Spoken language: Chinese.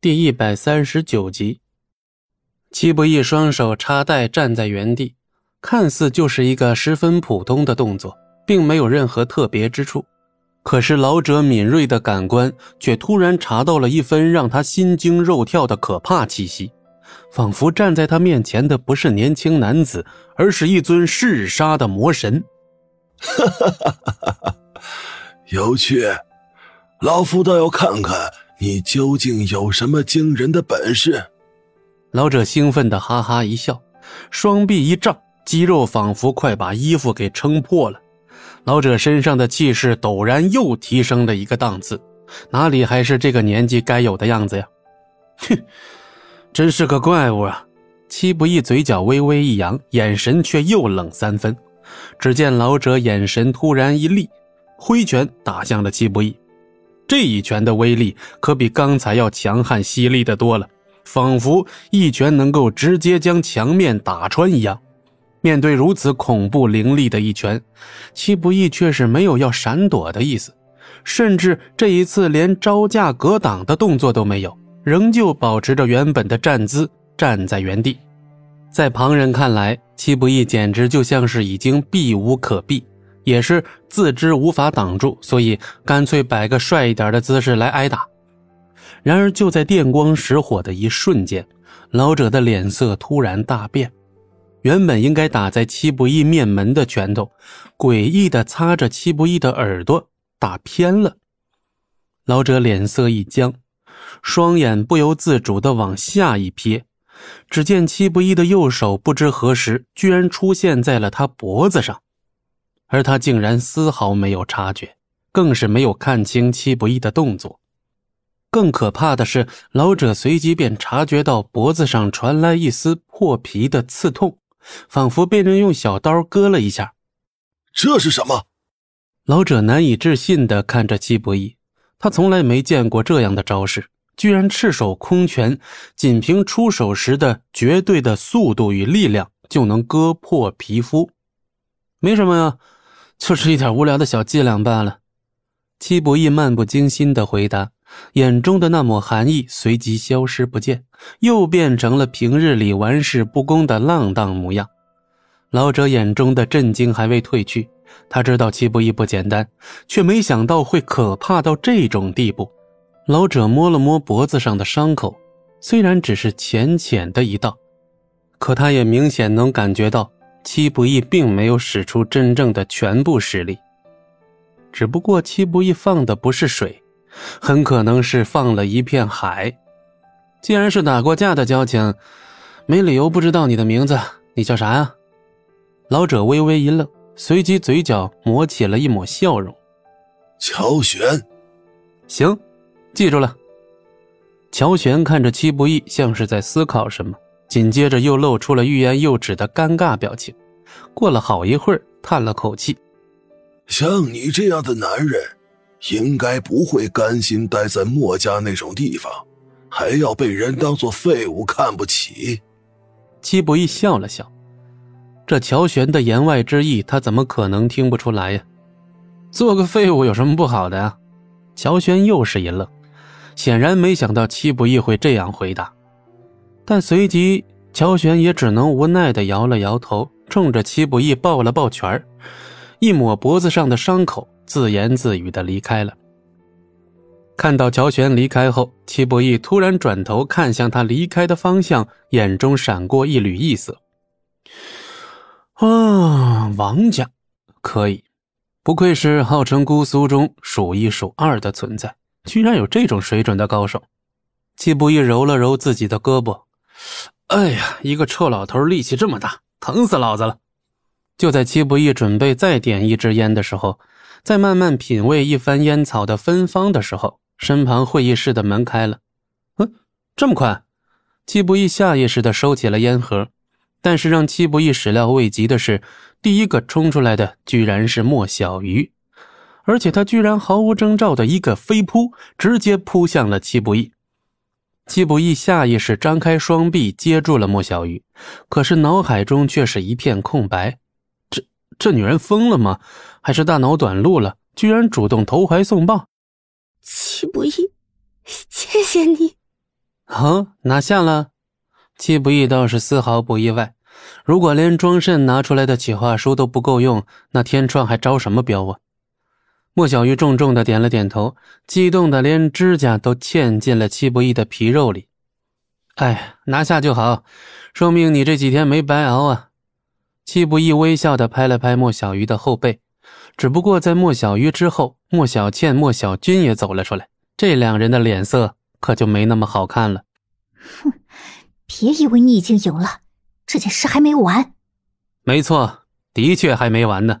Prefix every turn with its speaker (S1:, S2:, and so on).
S1: 第一百三十九集。七不义双手插袋站在原地，看似就是一个十分普通的动作，并没有任何特别之处。可是老者敏锐的感官却突然查到了一分让他心惊肉跳的可怕气息，仿佛站在他面前的不是年轻男子，而是一尊嗜杀的魔神。
S2: 哈哈哈哈哈！有趣，老夫倒要看看你究竟有什么惊人的本事。
S1: 老者兴奋的哈哈一笑，双臂一胀，肌肉仿佛快把衣服给撑破了。老者身上的气势陡然又提升了一个档次，哪里还是这个年纪该有的样子呀？哼，真是个怪物啊！戚不义嘴角微微一扬，眼神却又冷三分。只见老者眼神突然一厉，挥拳打向了戚不义。这一拳的威力可比刚才要强悍犀利的多了，仿佛一拳能够直接将墙面打穿一样。面对如此恐怖凌厉的一拳，戚不义却是没有要闪躲的意思，甚至这一次连招架格挡的动作都没有，仍旧保持着原本的站姿站在原地。在旁人看来，戚不义简直就像是已经避无可避，也是自知无法挡住，所以干脆摆个帅一点的姿势来挨打。然而就在电光石火的一瞬间，老者的脸色突然大变。原本应该打在戚不义面门的拳头，诡异的擦着戚不义的耳朵，打偏了。老者脸色一僵，双眼不由自主的往下一瞥，只见戚不义的右手不知何时居然出现在了他脖子上，而他竟然丝毫没有察觉，更是没有看清戚不义的动作。更可怕的是，老者随即便察觉到脖子上传来一丝破皮的刺痛。仿佛被人用小刀割了一下，
S2: 这是什么？
S1: 老者难以置信地看着戚不义，他从来没见过这样的招式，居然赤手空拳，仅凭出手时的绝对的速度与力量就能割破皮肤。没什么呀，就是一点无聊的小伎俩罢了。戚不义漫不经心地回答。眼中的那抹寒意随即消失不见，又变成了平日里玩世不恭的浪荡模样。老者眼中的震惊还未褪去，他知道戚不义不简单，却没想到会可怕到这种地步。老者摸了摸脖子上的伤口，虽然只是浅浅的一道，可他也明显能感觉到戚不义并没有使出真正的全部实力，只不过戚不义放的不是水。很可能是放了一片海。既然是打过架的交情，没理由不知道你的名字。你叫啥呀？老者微微一愣，随即嘴角抹起了一抹笑容。
S2: 乔玄。
S1: 行，记住了。乔玄看着戚不义，像是在思考什么，紧接着又露出了欲言又止的尴尬表情。过了好一会儿，叹了口气：“
S2: 像你这样的男人。”应该不会甘心待在墨家那种地方，还要被人当做废物看不起。
S1: 戚不义笑了笑，这乔玄的言外之意，他怎么可能听不出来呀？做个废物有什么不好的呀？乔玄又是一愣，显然没想到戚不义会这样回答。但随即，乔玄也只能无奈的摇了摇头，冲着戚不义抱了抱拳一抹脖子上的伤口。自言自语的离开了。看到乔玄离开后，戚不义突然转头看向他离开的方向，眼中闪过一缕异色。啊，王家，可以，不愧是号称姑苏中数一数二的存在，居然有这种水准的高手。戚不义揉了揉自己的胳膊，哎呀，一个臭老头力气这么大，疼死老子了！就在戚不义准备再点一支烟的时候。在慢慢品味一番烟草的芬芳的时候，身旁会议室的门开了。嗯，这么快？戚不义下意识地收起了烟盒，但是让戚不义始料未及的是，第一个冲出来的居然是莫小鱼，而且他居然毫无征兆的一个飞扑，直接扑向了戚不义。戚不易下意识张开双臂接住了莫小鱼，可是脑海中却是一片空白。这这女人疯了吗？还是大脑短路了？居然主动投怀送抱！
S3: 季不易，谢谢你。
S1: 啊，拿下了？季不易倒是丝毫不意外。如果连庄慎拿出来的企划书都不够用，那天创还招什么标啊？莫小鱼重重的点了点头，激动的连指甲都嵌进了戚不义的皮肉里。哎，拿下就好，说明你这几天没白熬啊！戚不义微笑的拍了拍莫小鱼的后背。只不过在莫小鱼之后，莫小倩、莫小军也走了出来，这两人的脸色可就没那么好看了。
S3: 哼，别以为你已经赢了。这件事还没完，
S1: 没错，的确还没完呢。